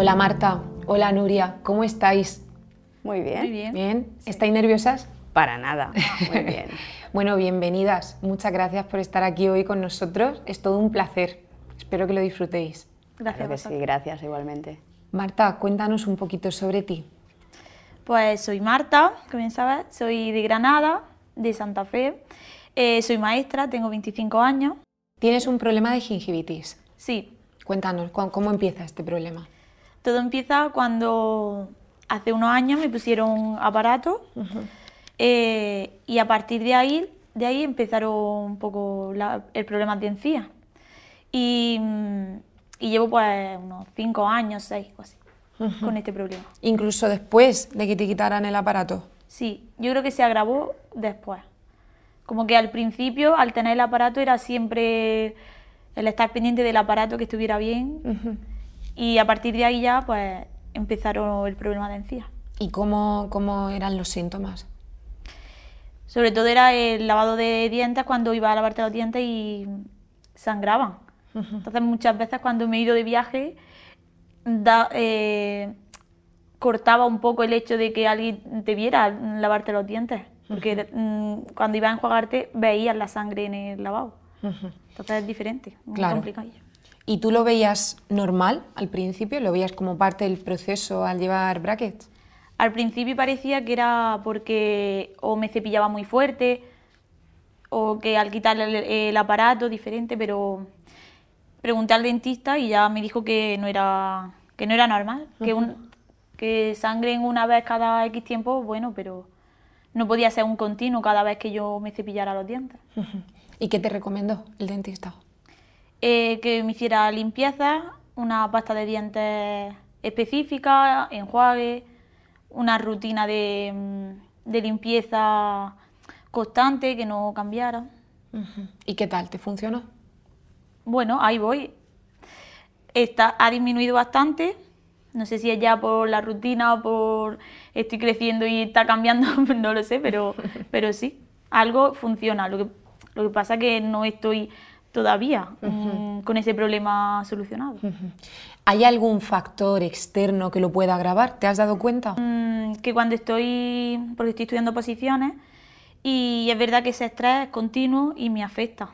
Hola Marta, hola Nuria, ¿cómo estáis? Muy bien. Muy bien. ¿Bien? ¿Estáis nerviosas? Para nada. Muy bien. Bueno, bienvenidas. Muchas gracias por estar aquí hoy con nosotros. Es todo un placer. Espero que lo disfrutéis. Gracias. Claro que sí, gracias igualmente. Marta, cuéntanos un poquito sobre ti. Pues soy Marta, como bien sabes, soy de Granada, de Santa Fe. Eh, soy maestra, tengo 25 años. Tienes un problema de gingivitis. Sí, Cuéntanos, ¿cu- ¿cómo empieza este problema? Todo empieza cuando hace unos años me pusieron aparato eh, y a partir de ahí, de ahí empezaron un poco la- el problema de encía. Y, y llevo pues unos 5 años, 6 o así, con este problema. Incluso después de que te quitaran el aparato. Sí, yo creo que se agravó después. Como que al principio, al tener el aparato, era siempre el estar pendiente del aparato que estuviera bien. Y a partir de ahí ya, pues, empezaron el problema de encía. ¿Y cómo, cómo eran los síntomas? Sobre todo era el lavado de dientes cuando iba a lavarte los dientes y sangraban. Entonces muchas veces cuando me he ido de viaje, da- eh, cortaba un poco el hecho de que alguien te viera lavarte los dientes. Porque mm, cuando iba a enjuagarte veías la sangre en el lavabo. Entonces es diferente, muy Claro. complicado. ¿Y tú lo veías normal al principio? ¿Lo veías como parte del proceso al llevar brackets? Al principio parecía que era porque o me cepillaba muy fuerte o que al quitarle el, el aparato diferente, pero pregunté al dentista y ya me dijo que no era, que no era normal, que, un, que sangren una vez cada X tiempo, bueno, pero no podía ser un continuo cada vez que yo me cepillara los dientes. ¿Y qué te recomendó el dentista? Eh, que me hiciera limpieza, una pasta de dientes específica, enjuague, una rutina de, mm, de limpieza constante, que no cambiara. ¿Y qué tal? ¿Te funcionó? Bueno, ahí voy. Está, ha disminuido bastante. No sé si es ya por la rutina o por estoy creciendo y está cambiando, no lo sé, pero, pero sí, algo funciona. Lo que, lo que pasa es que no estoy todavía mm, con ese problema solucionado. ¿Hay algún factor externo que lo pueda agravar? ¿Te has dado cuenta? Mm, que cuando estoy, porque estoy estudiando posiciones, y es verdad que ese estrés es continuo y me afecta.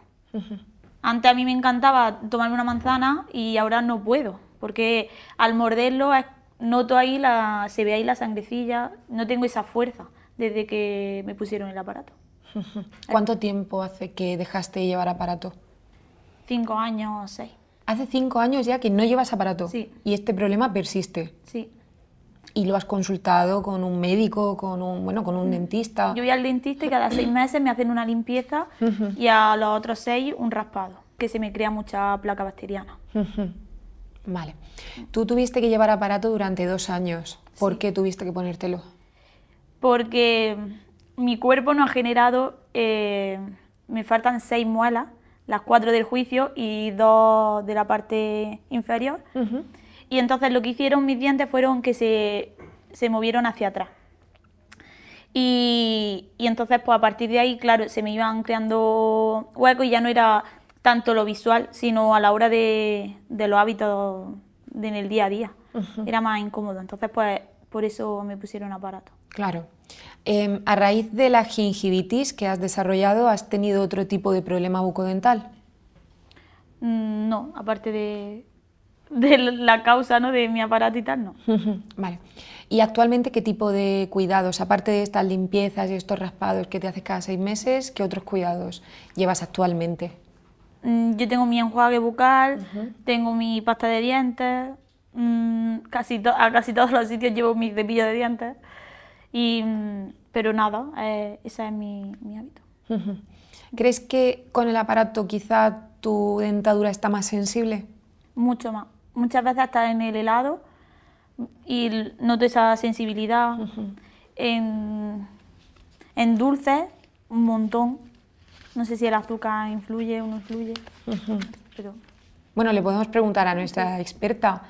Antes a mí me encantaba tomarme una manzana y ahora no puedo, porque al morderlo noto ahí la, se ve ahí la sangrecilla, no tengo esa fuerza desde que me pusieron el aparato. ¿Cuánto tiempo hace que dejaste de llevar aparato? Cinco años, seis, Hace cinco años ya que no llevas aparato Sí. y este problema persiste. sí. ¿Y lo has consultado con un médico, con un, bueno, con un dentista? Yo voy al dentista y cada seis meses me hacen una limpieza y a los otros seis un raspado, que se me crea mucha placa bacteriana. Ujú. Vale. Tú tuviste que llevar aparato durante dos años. ¿Por qué tuviste que ponértelo? porque mi cuerpo no ha generado, eh, me faltan seis muelas, las cuatro del juicio y dos de la parte inferior. Y entonces lo que hicieron mis dientes fueron que se, se movieron hacia atrás. Y, y entonces, pues a partir de ahí, claro, se me iban creando huecos y ya no era tanto lo visual, sino a la hora de, de los hábitos de- en el día a día. Era más incómodo. Entonces, pues por eso me pusieron aparato. Claro. Em, a raíz de la gingivitis que has desarrollado, ¿has tenido otro tipo de problema bucodental? Mm, No, aparte de, de la causa ¿no? de mi aparato y tal, no. Vale. ¿Y actualmente qué tipo de cuidados, aparte de estas limpiezas y estos raspados que te haces cada seis meses, qué otros cuidados llevas actualmente? Mm, Yo tengo mi enjuague bucal, tengo mi pasta de dientes, mm, casi a casi todos los sitios llevo mi cepillo de dientes, y, mm, pero nada, eh, ese es mi, mi hábito. ¿Crees que con el aparato quizá tu dentadura está más sensible? Mucho más. Muchas veces hasta en el helado y noto esa sensibilidad. en, en dulces, un montón. No sé si el azúcar influye o no influye, pero Bueno, le podemos preguntar a nuestra experta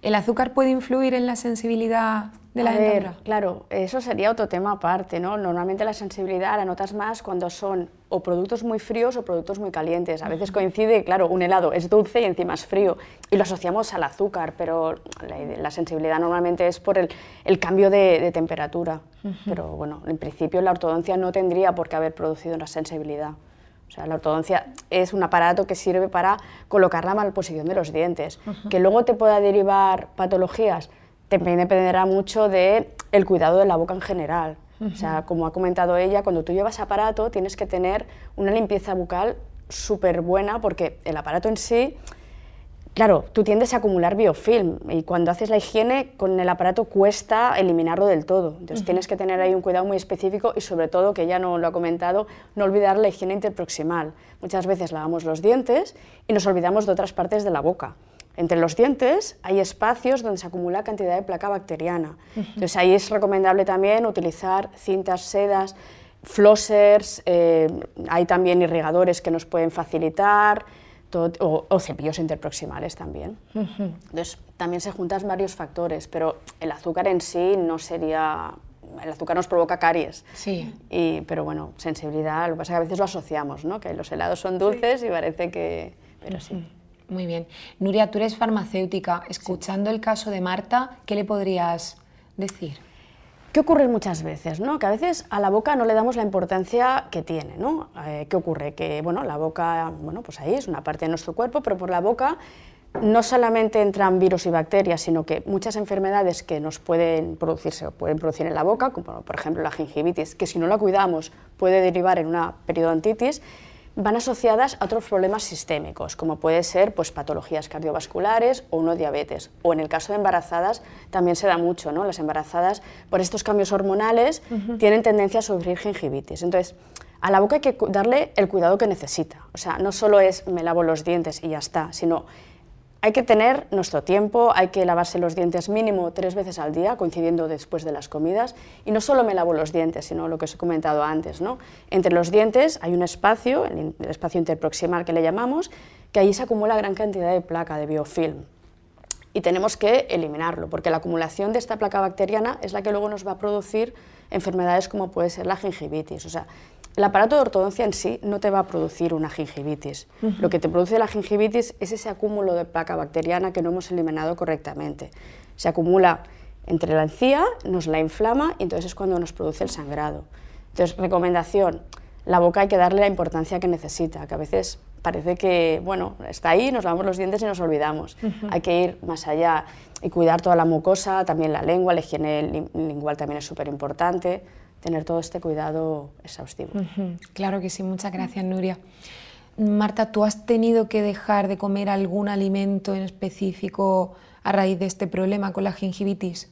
¿El azúcar puede influir en la sensibilidad de la A ver, claro, eso sería otro tema aparte, ¿no? Normalmente la sensibilidad la notas más cuando son o productos muy fríos o productos muy calientes. A veces coincide, claro, un helado es dulce y encima es frío y lo asociamos al azúcar, pero la, la sensibilidad normalmente es por el, el cambio de, de temperatura. Pero bueno, en principio la ortodoncia no tendría por qué haber producido una sensibilidad. O sea, la ortodoncia es un aparato que sirve para colocar la malposición de los dientes. Que luego te pueda derivar patologías, dependerá mucho del el cuidado de la boca en general. O sea, como ha comentado ella, cuando tú llevas aparato tienes que tener una limpieza bucal súper buena porque el aparato en sí Claro, tú tiendes a acumular biofilm y cuando haces la higiene con el aparato cuesta eliminarlo del todo. Entonces tienes que tener ahí un cuidado muy específico y sobre todo, que ya no lo ha comentado, no olvidar la higiene interproximal. Muchas veces lavamos los dientes y nos olvidamos de otras partes de la boca. Entre los dientes hay espacios donde se acumula cantidad de placa bacteriana. Entonces ahí es recomendable también utilizar cintas, sedas, flossers, eh, hay también irrigadores que nos pueden facilitar todo- o, o cepillos interproximales también. Entonces, también se juntan varios factores, pero el azúcar en sí no sería... El azúcar nos provoca caries. Sí. Y, pero bueno, sensibilidad, lo que pasa es que a veces lo asociamos, ¿no? Que los helados son dulces y parece que... Pero sí. Muy bien. Nuria, tú eres farmacéutica. Escuchando el caso de Marta, ¿qué le podrías decir? ¿Qué ocurre muchas veces? ¿no? Que a veces a la boca no le damos la importancia que tiene. ¿no? Eh, ¿Qué ocurre? Que bueno, la boca, bueno, pues ahí es una parte de nuestro cuerpo, pero por la boca no solamente entran virus y bacterias, sino que muchas enfermedades que nos pueden producirse o pueden producir en la boca, como por ejemplo la gingivitis, que si no la cuidamos puede derivar en una periodontitis, van asociadas a otros problemas sistémicos, como puede ser pues, patologías cardiovasculares o no diabetes. O en el caso de embarazadas también se da mucho, ¿no? Las embarazadas, por estos cambios hormonales, tienen tendencia a sufrir gingivitis. Entonces, a la boca hay que darle el cuidado que necesita. O sea, no solo es me lavo los dientes y ya está, sino hay que tener nuestro tiempo, hay que lavarse los dientes mínimo tres veces al día, coincidiendo después de las comidas. Y no solo me lavo los dientes, sino lo que os he comentado antes. ¿no? Entre los dientes hay un espacio, el, espacio interproximal que le llamamos, que ahí se acumula gran cantidad de placa, de biofilm. Y tenemos que eliminarlo, porque la acumulación de esta placa bacteriana es la que luego nos va a producir enfermedades como puede ser la gingivitis. O sea, el aparato de ortodoncia en sí no te va a producir una gingivitis. Lo que te produce la gingivitis es ese acúmulo de placa bacteriana que no hemos eliminado correctamente. Se acumula entre la encía, nos la inflama y entonces es cuando nos produce el sangrado. Entonces, recomendación, la boca hay que darle la importancia que necesita, que a veces parece que, bueno, está ahí, nos lavamos los dientes y nos olvidamos. Hay que ir más allá y cuidar toda la mucosa, también la lengua, la higiene lingual también es súper importante, tener todo este cuidado exhaustivo. Ujú, Claro que sí, muchas gracias, Nuria. Marta, ¿tú has tenido que dejar de comer algún alimento en específico a raíz de este problema con la gingivitis?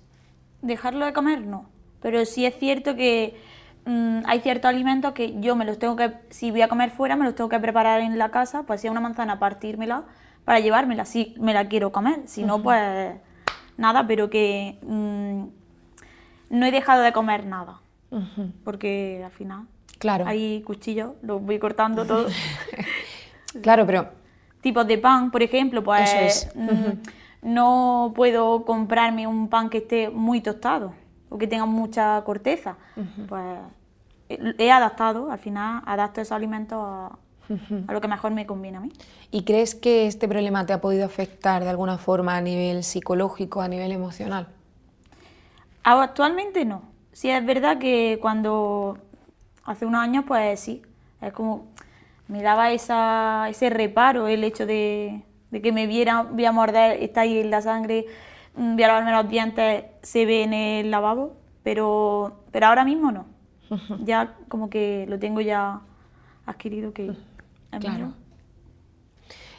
Dejarlo de comer, no. Pero sí es cierto que mm, hay ciertos alimentos que yo me los tengo que, si voy a comer fuera, me los tengo que preparar en la casa, pues si es una manzana, partírmela para llevármela, si me la quiero comer. Si no, pues nada, pero que mm, no he dejado de comer nada. Porque al final Claro. hay cuchillos, los voy cortando todo. Claro, pero tipos de pan, por ejemplo, pues Eso es. mm, no puedo comprarme un pan que esté muy tostado o que tenga mucha corteza. Pues he he adaptado, al final adapto esos alimentos a, a lo que mejor me conviene a mí. ¿y crees que este problema te ha podido afectar de alguna forma a nivel psicológico, a nivel emocional? Actualmente no. Sí es verdad que cuando hace unos años, pues sí, es como me daba esa, ese reparo el hecho de, de que me viera, voy a morder, está ahí en la sangre, mm, voy a lavarme los dientes, se ve en el lavabo, pero, pero ahora mismo no. Ya como que lo tengo ya adquirido que Claro.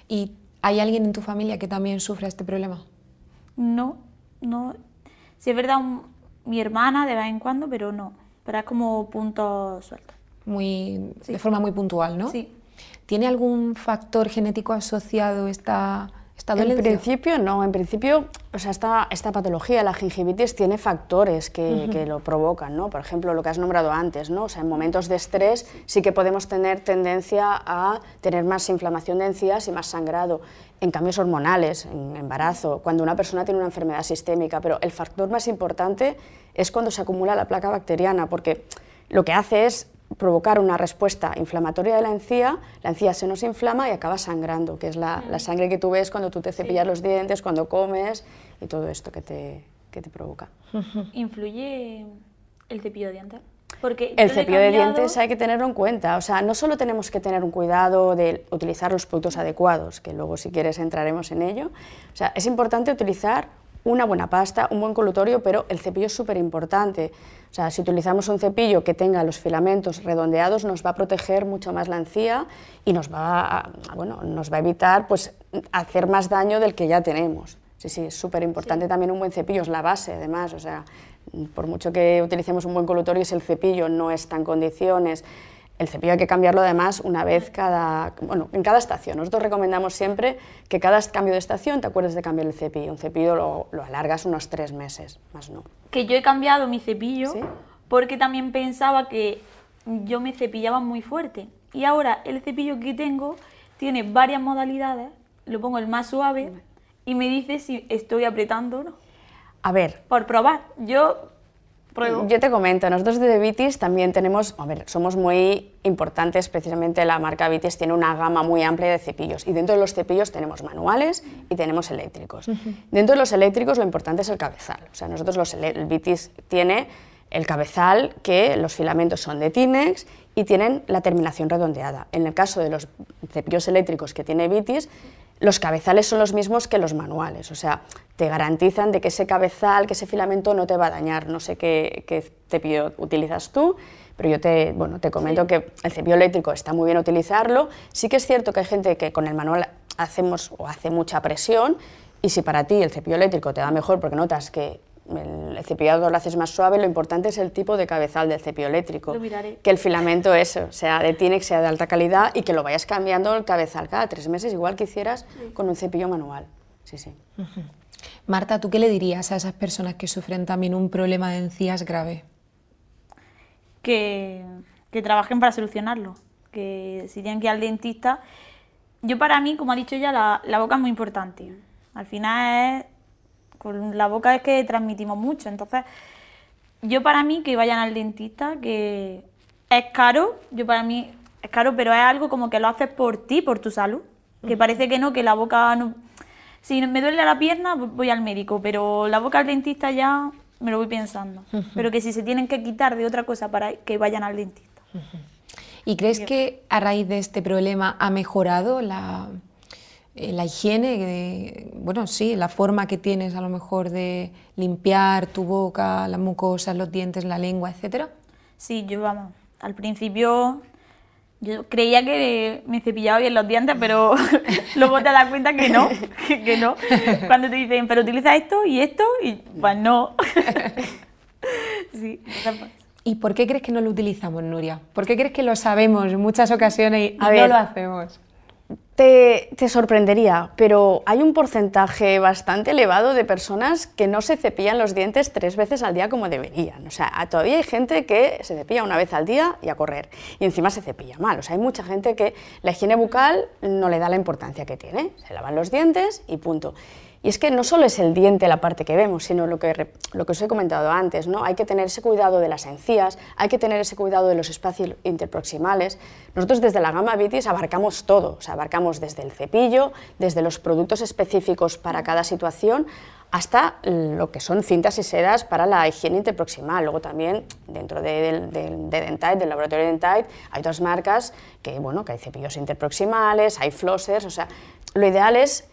¿Y hay alguien en tu familia que también sufra este problema? No, no. Sí es verdad, un- mi hermana de vez en cuando, pero no. Pero es como puntos sueltos. Muy, De forma muy puntual, ¿no? Sí. ¿Tiene algún factor genético asociado esta esta En principio no, en principio, o sea, esta, esta patología, la gingivitis, tiene factores que, que lo provocan, ¿no? Por ejemplo, lo que has nombrado antes, ¿no? O sea, en momentos de estrés sí que podemos tener tendencia a tener más inflamación de encías y más sangrado. En cambios hormonales, en embarazo, cuando una persona tiene una enfermedad sistémica, pero el factor más importante es cuando se acumula la placa bacteriana, porque lo que hace es provocar una respuesta inflamatoria de la encía, la encía se nos inflama y acaba sangrando, que es la, la sangre que tú ves cuando tú te cepillas los dientes, cuando comes y todo esto que te, que te provoca. ¿Influye el cepillo de dientes? Porque El cepillo de dientes hay que tenerlo en cuenta, o sea, no solo tenemos que tener un cuidado de utilizar los productos adecuados, que luego si quieres entraremos en ello, o sea, es importante utilizar una buena pasta, un buen colutorio, pero el cepillo es súper importante. O sea, si utilizamos un cepillo que tenga los filamentos redondeados, nos va a proteger mucho más la encía y nos va a, bueno, nos va a evitar pues, hacer más daño del que ya tenemos. Sí, sí, es súper importante también un buen cepillo, es la base además, o sea, por mucho que utilicemos un buen colutorio, si el cepillo no está en condiciones, el cepillo hay que cambiarlo además una vez cada, bueno, en cada estación. Nosotros recomendamos siempre que cada cambio de estación te acuerdes de cambiar el cepillo. Un cepillo lo, lo alargas unos tres meses, más no. que yo he cambiado mi cepillo ¿Sí? porque también pensaba que yo me cepillaba muy fuerte. Y ahora el cepillo que tengo tiene varias modalidades, lo pongo el más suave y me dice si estoy apretando o no. A ver, Por probar. Yo pruebo. Yo te comento, nosotros de Vitis también tenemos, a ver, somos muy importantes, precisamente la marca Vitis tiene una gama muy amplia de cepillos y dentro de los cepillos tenemos manuales y tenemos eléctricos. Dentro de los eléctricos lo importante es el cabezal, o sea, nosotros los el Vitis tiene el cabezal que los filamentos son de Tinex y tienen la terminación redondeada. En el caso de los cepillos eléctricos que tiene Vitis, los cabezales son los mismos que los manuales, o sea, te garantizan de que ese cabezal, que ese filamento no te va a dañar. No sé qué, qué cepillo utilizas tú, pero yo te, bueno, te comento que el cepillo eléctrico está muy bien utilizarlo. Sí que es cierto que hay gente que con el manual hacemos o hace mucha presión y si para ti el cepillo eléctrico te da mejor porque notas que el, el cepillado lo haces más suave, lo importante es el tipo de cabezal del cepillo eléctrico. Lo miraré. Que el filamento eso, sea de Tinex, sea de alta calidad y que lo vayas cambiando el cabezal cada tres meses, igual que hicieras con un cepillo manual. Sí, sí. Marta, ¿tú qué le dirías a esas personas que sufren también un problema de encías grave? que, que trabajen para solucionarlo. Que si tienen que ir al dentista. Yo, para mí, como ha dicho ella, la, la boca es muy importante. Al final, es, con la boca es que transmitimos mucho. Entonces, yo, para mí, que vayan al dentista, que es caro. Yo, para mí, es caro, pero es algo como que lo haces por ti, por tu salud. Que parece que no, que la boca no. Si me duele la pierna, voy al médico, pero la boca al dentista ya me lo voy pensando. Pero que si se tienen que quitar de otra cosa para que vayan al dentista. ¿Y crees que a raíz de este problema ha mejorado la, eh, la higiene? de- bueno, sí, la forma que tienes a lo mejor de limpiar tu boca, las mucosas, los dientes, la lengua, etcétera. Sí, yo vamos, al principio yo creía que me cepillaba bien los dientes, pero luego te das cuenta que no, que no. Cuando te dicen, pero utiliza esto y esto, y pues no. Sí, ¿Y por qué crees que no lo utilizamos, Nuria? ¿Por qué crees que lo sabemos en muchas ocasiones y A no ver. lo hacemos? Te, sorprendería, pero hay un porcentaje bastante elevado de personas que no se cepillan los dientes tres veces al día como deberían. O sea, todavía hay gente que se cepilla una vez al día y a correr. Y encima se cepilla mal. O sea, hay mucha gente que la higiene bucal no le da la importancia que tiene. Se lavan los dientes y punto. Y es que no solo es el diente la parte que vemos, sino lo que, lo que os he comentado antes, ¿no? Hay que tener ese cuidado de las encías, hay que tener ese cuidado de los espacios interproximales. Nosotros desde la gama Vitis abarcamos todo, o sea, abarcamos desde el cepillo, desde los productos específicos para cada situación, hasta lo que son cintas y sedas para la higiene interproximal. Luego también dentro de, del- de Dentite, del laboratorio de Dentite, hay otras marcas que, bueno, que hay cepillos interproximales, hay flossers, o sea, lo ideal es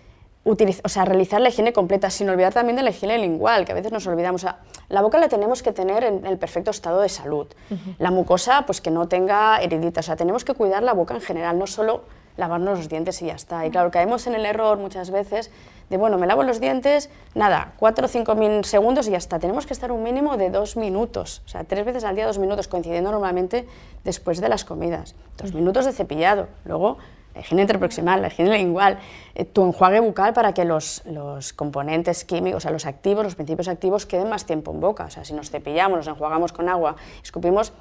o sea, realizar la higiene completa, sin olvidar también de la higiene lingual, que a veces nos olvidamos. O sea, la boca la tenemos que tener en el perfecto estado de salud. La mucosa, pues que no tenga heriditas. O sea, tenemos que cuidar la boca en general, no solo lavarnos los dientes y ya está. Y claro, caemos en el error muchas veces de, bueno, me lavo los dientes, nada, cuatro o cinco min- segundos y ya está. Tenemos que estar un mínimo de dos minutos, o sea, tres veces al día dos minutos, coincidiendo normalmente después de las comidas. Dos minutos de cepillado. Luego higiene interproximal, la higiene lingual, eh, tu enjuague bucal para que los, los, componentes químicos, o sea, los activos, los principios activos queden más tiempo en boca. O sea, si nos cepillamos, nos enjuagamos con agua, escupimos,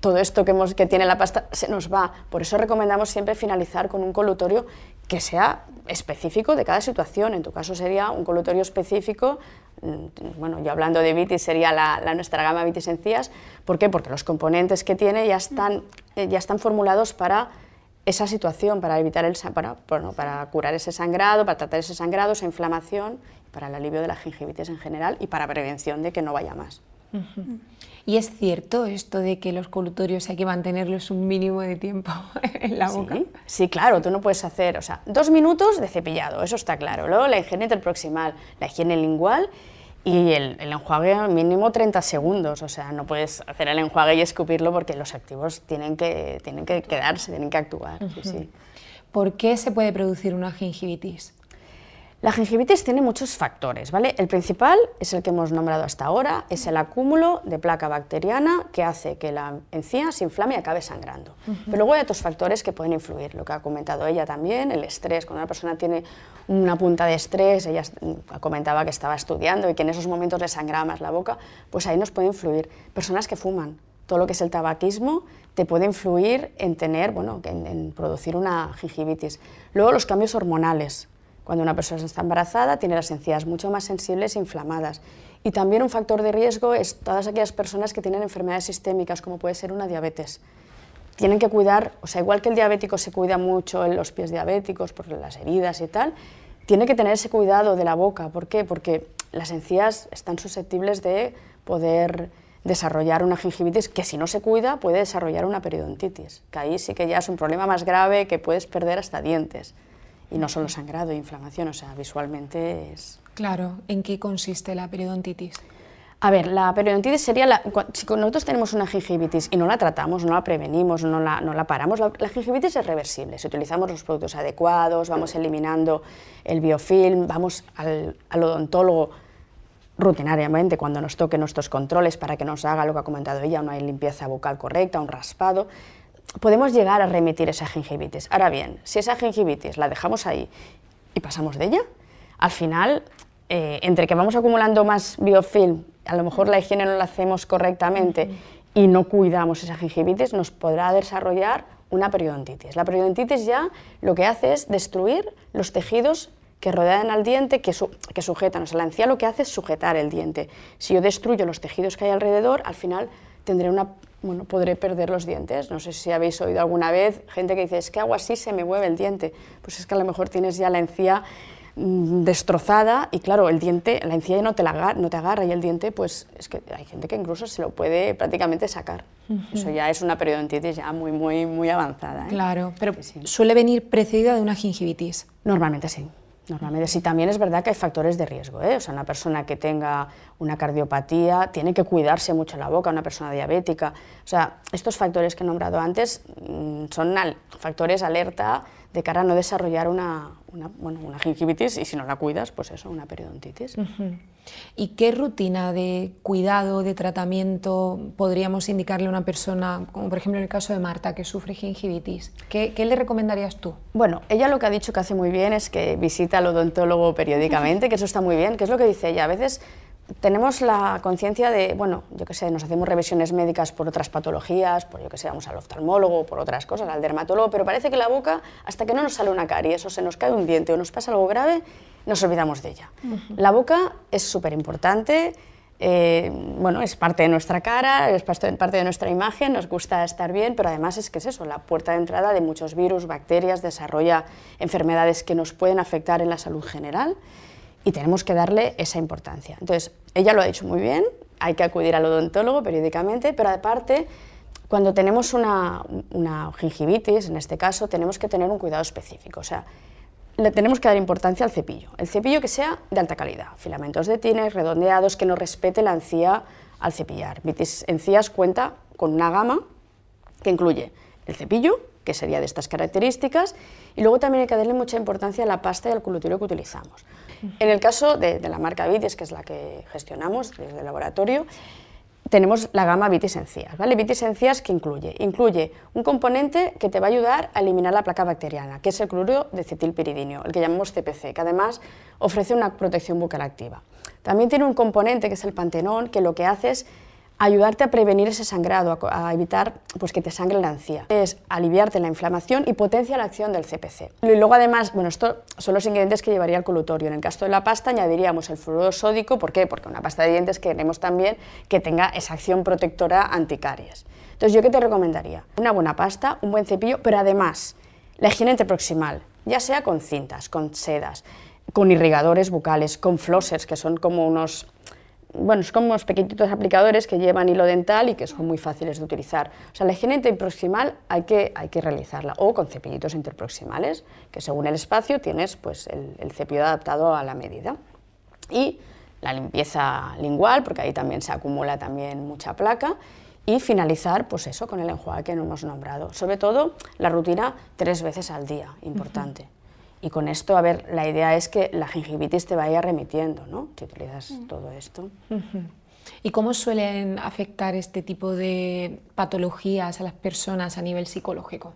todo esto que, hemos, que tiene la pasta se nos va. Por eso recomendamos siempre finalizar con un colutorio que sea específico de cada situación. En tu caso sería un colutorio específico, mm, bueno, yo hablando de vitis sería la, nuestra gama vitis encías. ¿Por qué? Porque los componentes que tiene ya están, eh, ya están formulados para esa situación, para evitar el para, bueno, para curar ese sangrado, para tratar ese sangrado, esa inflamación, para el alivio de la gingivitis en general y para prevención de que no vaya más. ¿Y es cierto esto de que los colutorios hay que mantenerlos un mínimo de tiempo en la boca? Sí, claro, tú no puedes hacer, o sea, dos minutos de cepillado, eso está claro. Luego la higiene interproximal, la higiene lingual y el, enjuague mínimo 30 segundos, o sea, no puedes hacer el enjuague y escupirlo porque los activos tienen que, tienen que quedarse, tienen que actuar. ¿Por qué se puede producir una gingivitis? La gingivitis tiene muchos factores, ¿vale? El principal es el que hemos nombrado hasta ahora, es el acúmulo de placa bacteriana que hace que la encía se inflame y acabe sangrando. Pero luego hay otros factores que pueden influir, lo que ha comentado ella también, el estrés. Cuando una persona tiene una punta de estrés, ella comentaba que estaba estudiando y que en esos momentos le sangraba más la boca, pues ahí nos puede influir. Personas que fuman, todo lo que es el tabaquismo te puede influir en tener, bueno, en, en producir una gingivitis. Luego los cambios hormonales, cuando una persona está embarazada tiene las encías mucho más sensibles e inflamadas. Y también un factor de riesgo es todas aquellas personas que tienen enfermedades sistémicas, como puede ser una diabetes. Tienen que cuidar, o sea, igual que el diabético se cuida mucho en los pies diabéticos por las heridas y tal, tiene que tener ese cuidado de la boca. ¿Por qué? Porque las encías están susceptibles de poder desarrollar una gingivitis que si no se cuida puede desarrollar una periodontitis, que ahí sí que ya es un problema más grave que puedes perder hasta dientes y no solo sangrado e inflamación, o sea, visualmente es... Claro, ¿en qué consiste la periodontitis? A ver, la periodontitis sería, la, si nosotros tenemos una gingivitis y no la tratamos, no la prevenimos, no la, no la paramos, la, gingivitis es reversible. Si utilizamos los productos adecuados, vamos eliminando el biofilm, vamos al, al odontólogo rutinariamente cuando nos toque nuestros controles para que nos haga lo que ha comentado ella, una limpieza bucal correcta, un raspado, podemos llegar a remitir esa gingivitis. Ahora bien, si esa gingivitis la dejamos ahí y pasamos de ella, al final, eh, entre que vamos acumulando más biofilm, a lo mejor la higiene no la hacemos correctamente y no cuidamos esa gingivitis, nos podrá desarrollar una periodontitis. La periodontitis ya lo que hace es destruir los tejidos que rodean al diente, que, que sujetan. O sea, la encía lo que hace es sujetar el diente. Si yo destruyo los tejidos que hay alrededor, al final tendré una bueno, podré perder los dientes. No sé si habéis oído alguna vez gente que dice, es que hago así, se me mueve el diente. Pues es que a lo mejor tienes ya la encía mm, destrozada y claro, el diente, la encía no te, la, no te agarra y el diente, pues es que hay gente que incluso se lo puede prácticamente sacar. Eso ya es una periodontitis ya muy, muy, muy avanzada. ¿eh? Claro, pero suele venir precedida de una gingivitis. Normalmente sí. Normalmente sí, también es verdad que hay factores de riesgo. ¿eh? O sea, una persona que tenga una cardiopatía tiene que cuidarse mucho la boca, una persona diabética. O sea, estos factores que he nombrado antes mm, son factores alerta de cara a no desarrollar una, bueno, una gingivitis y si no la cuidas, pues eso, una periodontitis. ¿Y qué rutina de cuidado, de tratamiento podríamos indicarle a una persona, como por ejemplo en el caso de Marta, que sufre gingivitis? ¿Qué, qué le recomendarías tú? Bueno, ella lo que ha dicho que hace muy bien es que visita al odontólogo periódicamente, que eso está muy bien, que es lo que dice ella. A veces tenemos la conciencia de, bueno, yo qué sé, nos hacemos revisiones médicas por otras patologías, por yo que sé, vamos al oftalmólogo, por otras cosas, al dermatólogo, pero parece que la boca, hasta que no nos sale una caries o se nos cae un diente o nos pasa algo grave, nos olvidamos de ella. La boca es súper importante, eh, bueno, es parte de nuestra cara, es parte de nuestra imagen, nos gusta estar bien, pero además es que es eso, la puerta de entrada de muchos virus, bacterias, desarrolla enfermedades que nos pueden afectar en la salud general y tenemos que darle esa importancia. Entonces, ella lo ha dicho muy bien, hay que acudir al odontólogo periódicamente, pero aparte, cuando tenemos una, una gingivitis, en este caso, tenemos que tener un cuidado específico. O sea, le tenemos que dar importancia al cepillo. El cepillo que sea de alta calidad, filamentos de tines, redondeados, que no respete la encía al cepillar. Vitis Encías cuenta con una gama que incluye el cepillo, que sería de estas características, y luego también hay que darle mucha importancia a la pasta y al colutorio que utilizamos. En el caso de, la marca Vitis, que es la que gestionamos desde el laboratorio, tenemos la gama Vitis Encías. ¿vale? Vitis Encías, ¿qué incluye? Incluye un componente que te va a ayudar a eliminar la placa bacteriana, que es el cloruro de cetilpiridinio, el que llamamos CPC, que además ofrece una protección bucal activa. También tiene un componente que es el pantenón, que lo que hace es ayudarte a prevenir ese sangrado, a, evitar pues, que te sangre la encía. Es aliviarte la inflamación y potencia la acción del CPC. Y luego además, bueno, estos son los ingredientes que llevaría el colutorio. En el caso de la pasta añadiríamos el fluoruro sódico, ¿por qué? Porque una pasta de dientes queremos también que tenga esa acción protectora anticaries. Entonces, ¿yo qué te recomendaría? Una buena pasta, un buen cepillo, pero además la higiene interproximal, ya sea con cintas, con sedas, con irrigadores bucales, con flossers, que son como unos bueno, es como unos pequeñitos aplicadores que llevan hilo dental y que son muy fáciles de utilizar. O sea, la higiene interproximal hay que, hay que realizarla, o con cepillitos interproximales, que según el espacio tienes pues, el, el cepillo adaptado a la medida. Y la limpieza lingual, porque ahí también se acumula también mucha placa, y finalizar pues eso con el enjuague que no hemos nombrado. Sobre todo la rutina tres veces al día, importante. Y con esto, a ver, la idea es que la gingivitis te vaya remitiendo, ¿no? Si utilizas mm. todo esto. ¿Y cómo suelen afectar este tipo de patologías a las personas a nivel psicológico?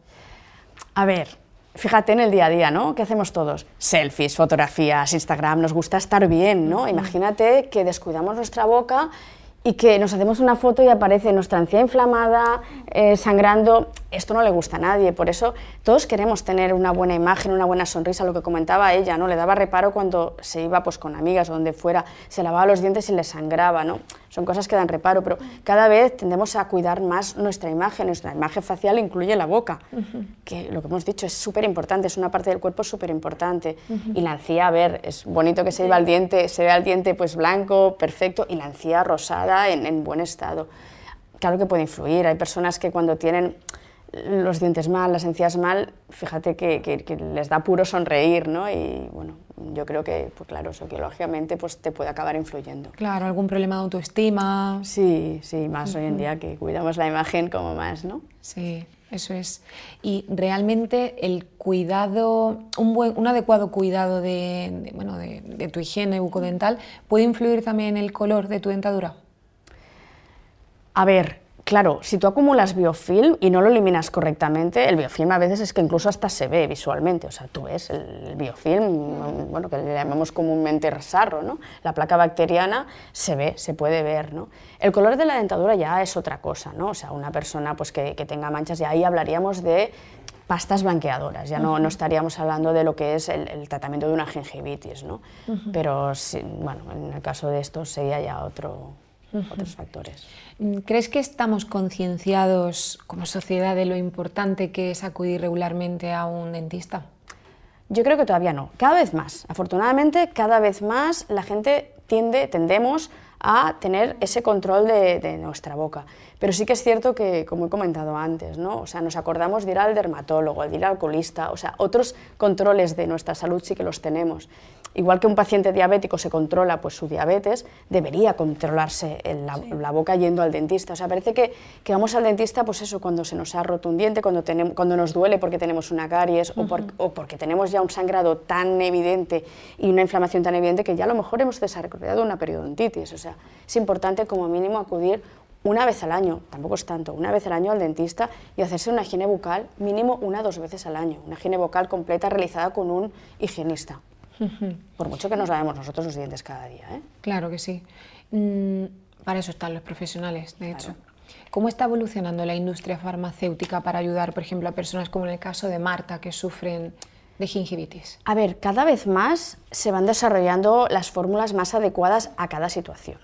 A ver, fíjate en el día a día, ¿no? ¿Qué hacemos todos? Selfies, fotografías, Instagram, nos gusta estar bien, ¿no? Imagínate que descuidamos nuestra boca y que nos hacemos una foto y aparece nuestra encía inflamada, eh, sangrando, esto no le gusta a nadie, por eso todos queremos tener una buena imagen, una buena sonrisa, lo que comentaba ella, ¿no? Le daba reparo cuando se iba pues con amigas o donde fuera, se lavaba los dientes y le sangraba, ¿no? Son cosas que dan reparo, pero cada vez tendemos a cuidar más nuestra imagen, nuestra imagen facial incluye la boca, que lo que hemos dicho es súper importante, es una parte del cuerpo súper importante, y la encía, a ver, es bonito que se iba al diente, se vea el diente pues blanco, perfecto, y la encía rosada en, en buen estado. Claro que puede influir, hay personas que cuando tienen los dientes mal, las encías mal, fíjate que, les da puro sonreír, ¿no? Y bueno, yo creo que, pues claro, sociológicamente pues te puede acabar influyendo. Claro, algún problema de autoestima. Sí, sí, más hoy en día que cuidamos la imagen como más, ¿no? Sí, eso es. Y realmente el cuidado, un, buen, un adecuado cuidado de, bueno, de, de tu higiene bucodental puede influir también en el color de tu dentadura. A ver, Claro, si tú acumulas biofilm y no lo eliminas correctamente, el biofilm a veces es que incluso hasta se ve visualmente, o sea, tú ves el biofilm, bueno, que le llamamos comúnmente sarro, ¿no? La placa bacteriana se ve, se puede ver, ¿no? El color de la dentadura ya es otra cosa, ¿no? O sea, una persona pues, que, tenga manchas, y ahí hablaríamos de pastas blanqueadoras, ya no, no, estaríamos hablando de lo que es el, tratamiento de una gingivitis, ¿no? Pero, bueno, en el caso de esto sería ya otro, otros factores. Mm, ¿Crees que estamos concienciados como sociedad de lo importante que es acudir regularmente a un dentista? Yo creo que todavía no, cada vez más. Afortunadamente, cada vez más la gente tiende, tendemos a tener ese control de, nuestra boca. Pero sí que es cierto que, como he comentado antes, ¿no? o sea, nos acordamos de ir al dermatólogo, de ir al oculista, o sea, otros controles de nuestra salud sí que los tenemos. Igual que un paciente diabético se controla pues, su diabetes, debería controlarse la, boca yendo al dentista. O sea, parece que, que, vamos al dentista pues eso, cuando se nos ha roto un diente, cuando, tenemos, cuando nos duele porque tenemos una caries o, o, porque tenemos ya un sangrado tan evidente y una inflamación tan evidente que ya a lo mejor hemos desarrollado una periodontitis. O sea, es importante como mínimo acudir una vez al año, tampoco es tanto, una vez al año al dentista y hacerse una higiene bucal mínimo una o dos veces al año, una higiene bucal completa realizada con un higienista. Por mucho que nos lavemos nosotros los dientes cada día. ¿eh? Claro que sí. Mm, para eso están los profesionales, de hecho. ¿Cómo está evolucionando la industria farmacéutica para ayudar, por ejemplo, a personas como en el caso de Marta, que sufren de gingivitis? A ver, cada vez más se van desarrollando las fórmulas más adecuadas a cada situación.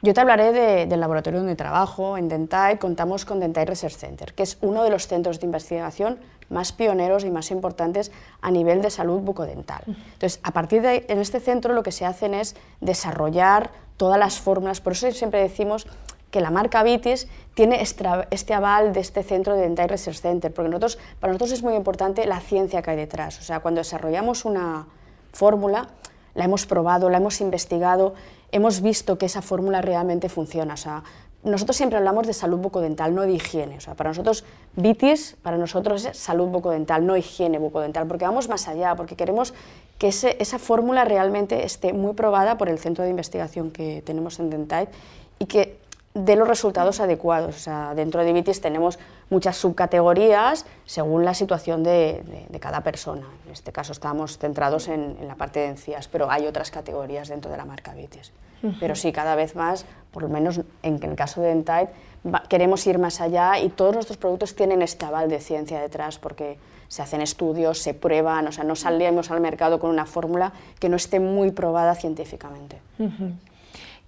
Yo te hablaré del laboratorio donde trabajo, en Dentai, contamos con Dentai Research Center, que es uno de los centros de investigación más pioneros y más importantes a nivel de salud bucodental. Entonces, a partir de ahí, en este centro lo que se hacen es desarrollar todas las fórmulas, por eso siempre decimos que la marca Vitis tiene este aval de este centro de Dental Research Center, porque nosotros, para nosotros es muy importante la ciencia que hay detrás. O sea, cuando desarrollamos una fórmula, la hemos probado, la hemos investigado, hemos visto que esa fórmula realmente funciona. O sea, nosotros siempre hablamos de salud bucodental, no de higiene. O sea, para nosotros, vitis, para nosotros es salud bucodental, no higiene bucodental, porque vamos más allá, porque queremos que esa fórmula realmente esté muy probada por el centro de investigación que tenemos en Dentite y que dé los resultados adecuados. O sea, dentro de Vitis tenemos muchas subcategorías según la situación de, cada persona. En este caso estamos centrados en, la parte de encías, pero hay otras categorías dentro de la marca Vitis. Pero sí, cada vez más, por lo menos en, el caso de Entide, queremos ir más allá y todos nuestros productos tienen este aval de ciencia detrás porque se hacen estudios, se prueban, o sea, no salimos al mercado con una fórmula que no esté muy probada científicamente.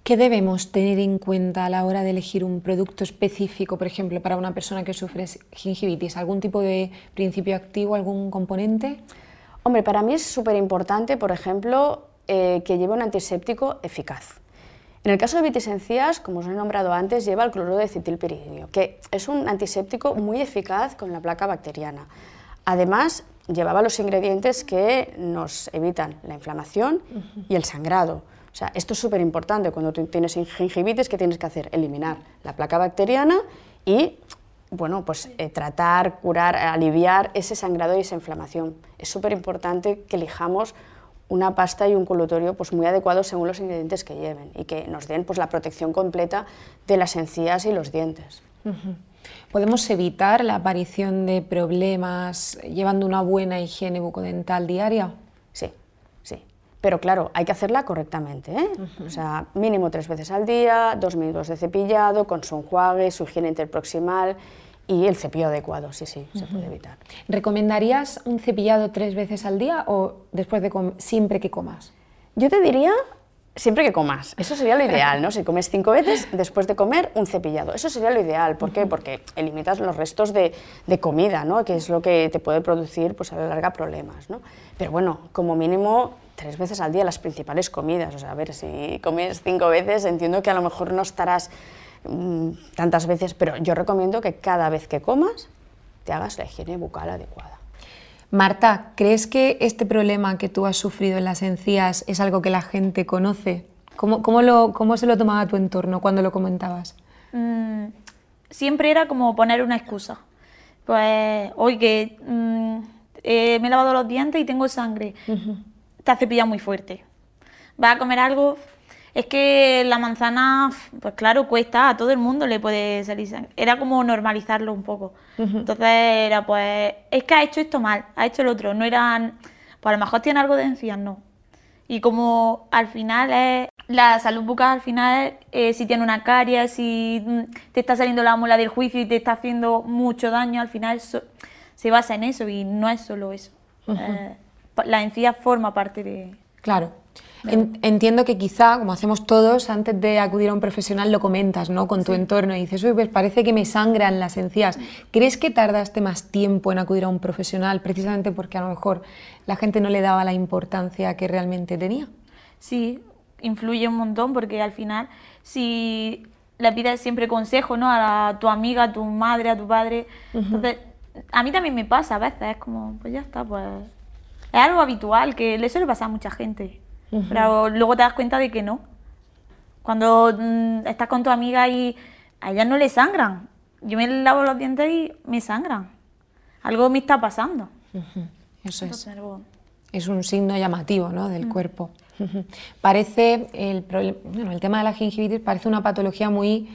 ¿Qué debemos tener en cuenta a la hora de elegir un producto específico, por ejemplo, para una persona que sufre gingivitis? ¿Algún tipo de principio activo, algún componente? Hombre, para mí es súper importante, por ejemplo, eh, que lleve un antiséptico eficaz. En el caso de vitis encías, como os he nombrado antes, lleva el cloruro de cetilpiridino, que es un antiséptico muy eficaz con la placa bacteriana. Además, llevaba los ingredientes que nos evitan la inflamación y el sangrado. O sea, esto es súper importante cuando tienes gingivitis, ¿qué tienes que hacer? Eliminar la placa bacteriana y bueno, pues eh, tratar, curar, aliviar ese sangrado y esa inflamación. Es súper importante que elijamos una pasta y un colutorio pues, muy adecuados según los ingredientes que lleven y que nos den pues, la protección completa de las encías y los dientes. ¿Podemos evitar la aparición de problemas llevando una buena higiene bucodental diaria? Pero claro, hay que hacerla correctamente, ¿eh? o sea, mínimo tres veces al día, dos minutos de cepillado, con su enjuague, su higiene interproximal y el cepillo adecuado, sí, sí, se puede evitar. ¿Recomendarías un cepillado tres veces al día o después de siempre que comas? Yo te diría siempre que comas. Eso sería lo ideal, ¿no? Si comes cinco veces, después de comer, un cepillado. Eso sería lo ideal. ¿Por qué? Porque eliminas los restos de, de, comida, ¿no? Que es lo que te puede producir, pues a la larga, problemas, ¿no? Pero bueno, como mínimo, tres veces al día las principales comidas. O sea, a ver, si comes cinco veces, entiendo que a lo mejor no estarás mm, tantas veces, pero yo recomiendo que cada vez que comas te hagas la higiene bucal adecuada. Marta, ¿crees que este problema que tú has sufrido en las encías es algo que la gente conoce? ¿Cómo, cómo, lo, cómo se lo tomaba tu entorno cuando lo comentabas? Mm, siempre era como poner una excusa. Pues, hoy que mm, eh, me he lavado los dientes y tengo sangre te has cepillado muy fuerte. Vas a comer algo, es que la manzana, pues claro, cuesta, a todo el mundo le puede salir sangre. Era como normalizarlo un poco. Entonces era, pues, es que ha hecho esto mal, ha hecho el otro. No eran, pues a lo mejor tiene algo de encías, no. Y como al final es, la salud bucal al final es, si tiene una caria, si mm, te está saliendo la mula del juicio y te está haciendo mucho daño, al final se basa en eso y no es solo eso la encía forma parte de... Claro. entiendo que quizá, como hacemos todos, antes de acudir a un profesional lo comentas ¿no? con tu entorno y dices, uy, pues parece que me sangran las encías. ¿Crees que tardaste más tiempo en acudir a un profesional precisamente porque a lo mejor la gente no le daba la importancia que realmente tenía? Sí, influye un montón porque al final si le pides siempre consejo ¿no? a, tu amiga, a tu madre, a tu padre, entonces a mí también me pasa a veces, es como, pues ya está, pues es algo habitual, que le suele pasar a mucha gente. Pero luego te das cuenta de que no. Cuando mm, estás con tu amiga y a ella no le sangran. Yo me lavo los dientes y me sangran. Algo me está pasando. Eso es. Es un signo llamativo ¿no? del cuerpo. Parece, el, bueno, el tema de la gingivitis parece una patología muy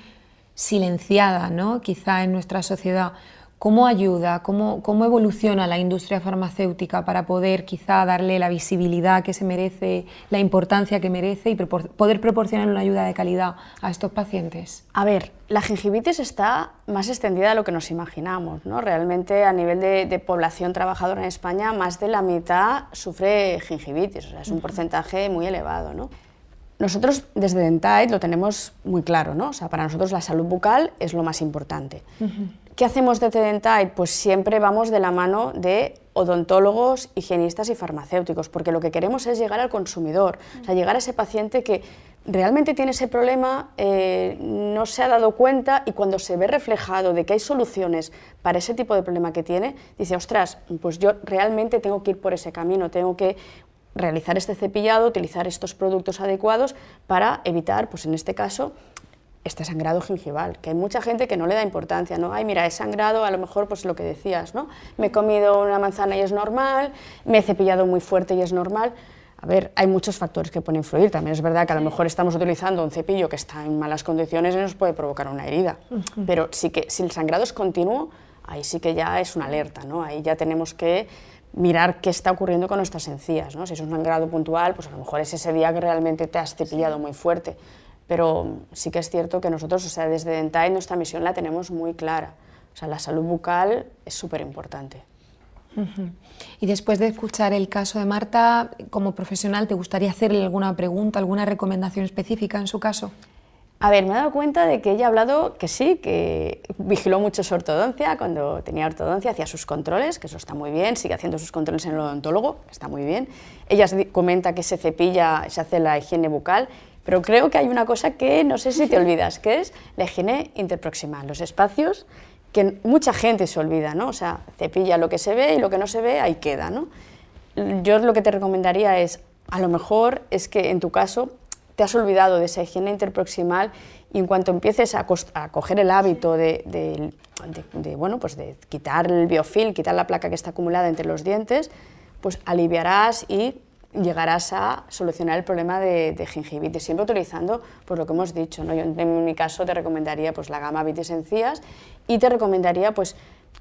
silenciada, ¿no? quizá en nuestra sociedad. ¿Cómo ayuda, cómo, cómo, evoluciona la industria farmacéutica para poder quizá darle la visibilidad que se merece, la importancia que merece y poder proporcionar una ayuda de calidad a estos pacientes? A ver, la gingivitis está más extendida de lo que nos imaginamos. ¿no? Realmente a nivel de, población trabajadora en España, más de la mitad sufre gingivitis, o sea, es un porcentaje muy elevado. ¿no? Nosotros desde Dentite lo tenemos muy claro, ¿no? O sea, para nosotros la salud bucal es lo más importante. ¿Qué hacemos de Tedentite? Pues siempre vamos de la mano de odontólogos, higienistas y farmacéuticos, porque lo que queremos es llegar al consumidor, o sea, llegar a ese paciente que realmente tiene ese problema, eh, no se ha dado cuenta y cuando se ve reflejado de que hay soluciones para ese tipo de problema que tiene, dice, ostras, pues yo realmente tengo que ir por ese camino, tengo que realizar este cepillado, utilizar estos productos adecuados para evitar, pues en este caso, este sangrado gingival, que hay mucha gente que no le da importancia, ¿no? Ay, mira, he sangrado, a lo mejor pues lo que decías, ¿no? Me he comido una manzana y es normal, me he cepillado muy fuerte y es normal. A ver, hay muchos factores que pueden influir. También es verdad que a lo mejor estamos utilizando un cepillo que está en malas condiciones y nos puede provocar una herida. Pero sí que si el sangrado es continuo, ahí sí que ya es una alerta, ¿no? Ahí ya tenemos que mirar qué está ocurriendo con nuestras encías, ¿no? Si es un sangrado puntual, pues a lo mejor es ese día que realmente te has cepillado muy fuerte. Pero sí que es cierto que nosotros, o sea, desde Dentai nuestra misión la tenemos muy clara. O sea, la salud bucal es súper importante. Y después de escuchar el caso de Marta, como profesional, ¿te gustaría hacerle alguna pregunta, alguna recomendación específica en su caso? A ver, me he dado cuenta de que ella ha hablado que sí, que vigiló mucho su ortodoncia, cuando tenía ortodoncia hacía sus controles, que eso está muy bien, sigue haciendo sus controles en el odontólogo, que está muy bien. Ella comenta que se cepilla, se hace la higiene bucal, pero creo que hay una cosa que no sé si te olvidas, que es la higiene interproximal, los espacios que mucha gente se olvida, ¿no? O sea, cepilla lo que se ve y lo que no se ve ahí queda, ¿no? Yo lo que te recomendaría es, a lo mejor es que en tu caso te has olvidado de esa higiene interproximal y en cuanto empieces a, coger el hábito de, bueno, pues de quitar el biofil, quitar la placa que está acumulada entre los dientes, pues aliviarás y llegarás a solucionar el problema de, gingivitis, siempre utilizando pues, lo que hemos dicho. ¿no? Yo en mi caso te recomendaría pues, la gama vitis encías y te recomendaría pues,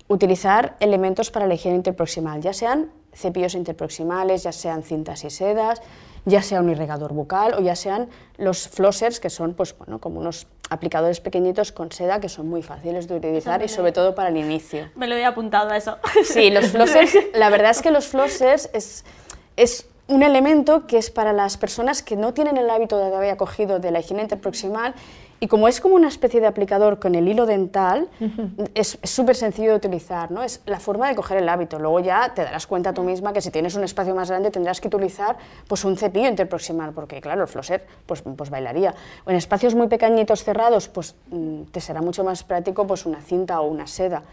utilizar elementos para la higiene interproximal, ya sean cepillos interproximales, ya sean cintas y sedas, ya sea un irrigador bucal o ya sean los flossers, que son pues, bueno, como unos aplicadores pequeñitos con seda que son muy fáciles de utilizar y sobre todo para el inicio. Me lo he apuntado a eso. Sí, los flossers, la verdad es que los flossers es, es un elemento que es para las personas que no tienen el hábito de haber cogido de la higiene interproximal y como es como una especie de aplicador con el hilo dental, es súper sencillo de utilizar, ¿no? Es la forma de coger el hábito. Luego ya te darás cuenta tú misma que si tienes un espacio más grande tendrás que utilizar pues un cepillo interproximal, porque claro, el flosser pues, pues bailaría. O en espacios muy pequeñitos cerrados, pues mm, te será mucho más práctico pues una cinta o una seda.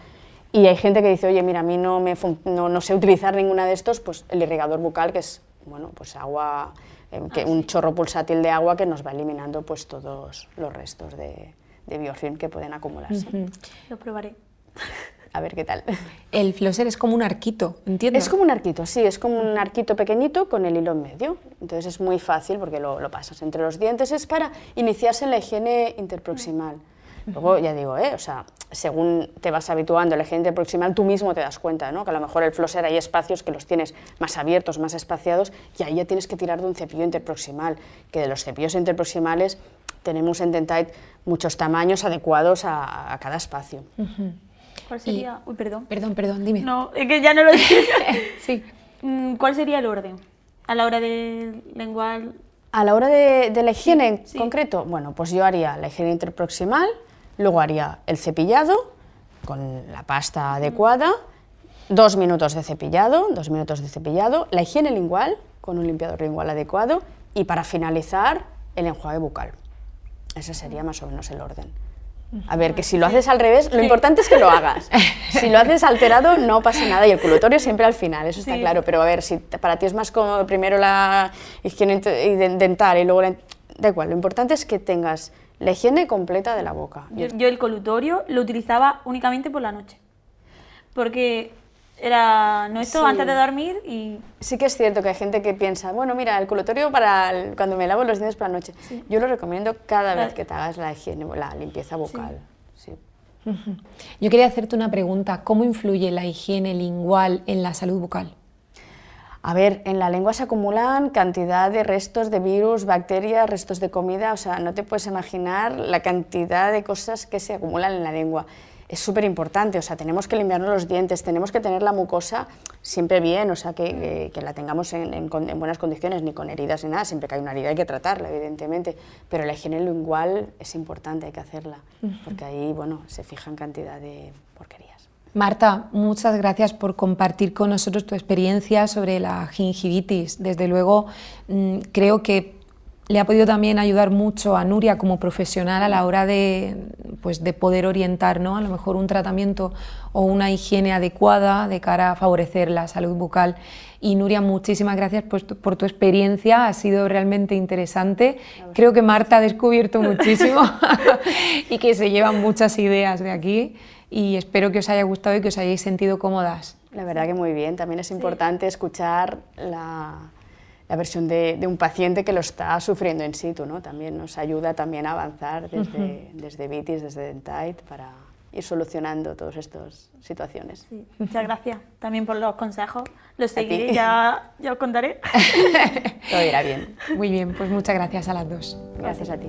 Y hay gente que dice, oye, mira, a mí no, me no, no sé utilizar ninguna de estos, pues el irrigador bucal, que es bueno, pues agua, eh, que ah, un chorro pulsátil de agua que nos va eliminando pues todos los restos de, de biofilm que pueden acumularse. Lo probaré. A ver qué tal. El flosser es como un arquito, entiendo. Es como un arquito, sí, es como un arquito pequeñito con el hilo en medio. Entonces es muy fácil porque lo, lo pasas entre los dientes. Es para iniciarse en la higiene interproximal. Luego, ya digo, ¿eh? o sea, según te vas habituando a la higiene interproximal, tú mismo te das cuenta, ¿no? que a lo mejor el flosser hay espacios que los tienes más abiertos, más espaciados, y ahí ya tienes que tirar de un cepillo interproximal, que de los cepillos interproximales tenemos en Dentite muchos tamaños adecuados a, cada espacio. ¿Cuál sería? Uy, perdón. Perdón, perdón, dime. No, es que ya no lo dije. sí. Mm, ¿Cuál sería el orden a la hora de lengual? A la hora de, la higiene en concreto, bueno, pues yo haría la higiene interproximal, Luego haría el cepillado con la pasta adecuada, dos minutos de cepillado, dos minutos de cepillado, la higiene lingual con un limpiador lingual adecuado y para finalizar el enjuague bucal. Ese sería más o menos el orden. A ver, que si lo haces al revés, lo importante es que lo hagas. Si lo haces alterado, no pasa nada y el culutorio siempre al final, eso está claro. Pero a ver, si para ti es más cómodo primero la higiene dental y luego la... Da igual, lo importante es que tengas la higiene completa de la boca. Yo, el colutorio lo utilizaba únicamente por la noche, porque era nuestro antes de dormir y... Sí que es cierto que hay gente que piensa, bueno, mira, el colutorio para cuando me lavo los dientes por la noche. Yo lo recomiendo cada vez que te hagas la higiene, la limpieza bucal. Yo quería hacerte una pregunta, ¿cómo influye la higiene lingual en la salud bucal? A ver, en la lengua se acumulan cantidad de restos de virus, bacterias, restos de comida, o sea, no te puedes imaginar la cantidad de cosas que se acumulan en la lengua. Es súper importante, o sea, tenemos que limpiarnos los dientes, tenemos que tener la mucosa siempre bien, o sea, que, la tengamos en, buenas condiciones, ni con heridas ni nada, siempre que hay una herida hay que tratarla, evidentemente, pero la higiene lingual es importante, hay que hacerla, porque ahí, bueno, se fijan cantidad de porquerías. Marta, muchas gracias por compartir con nosotros tu experiencia sobre la gingivitis. Desde luego, mm, creo que le ha podido también ayudar mucho a Nuria como profesional a la hora de, pues, de poder orientar ¿no? a lo mejor un tratamiento o una higiene adecuada de cara a favorecer la salud bucal. Y Nuria, muchísimas gracias por tu, por tu experiencia, ha sido realmente interesante. Creo que Marta ha descubierto muchísimo y que se llevan muchas ideas de aquí y espero que os haya gustado y que os hayáis sentido cómodas. La verdad que muy bien, también es importante escuchar la, la versión de, un paciente que lo está sufriendo en situ, ¿no? También nos ayuda también a avanzar desde, desde Vitis, desde Dentite, para ir solucionando todas estas situaciones. muchas gracias también por los consejos. Los seguiré, ya, ya os contaré. Todo irá bien. Muy bien, pues muchas gracias a las dos. Gracias a ti.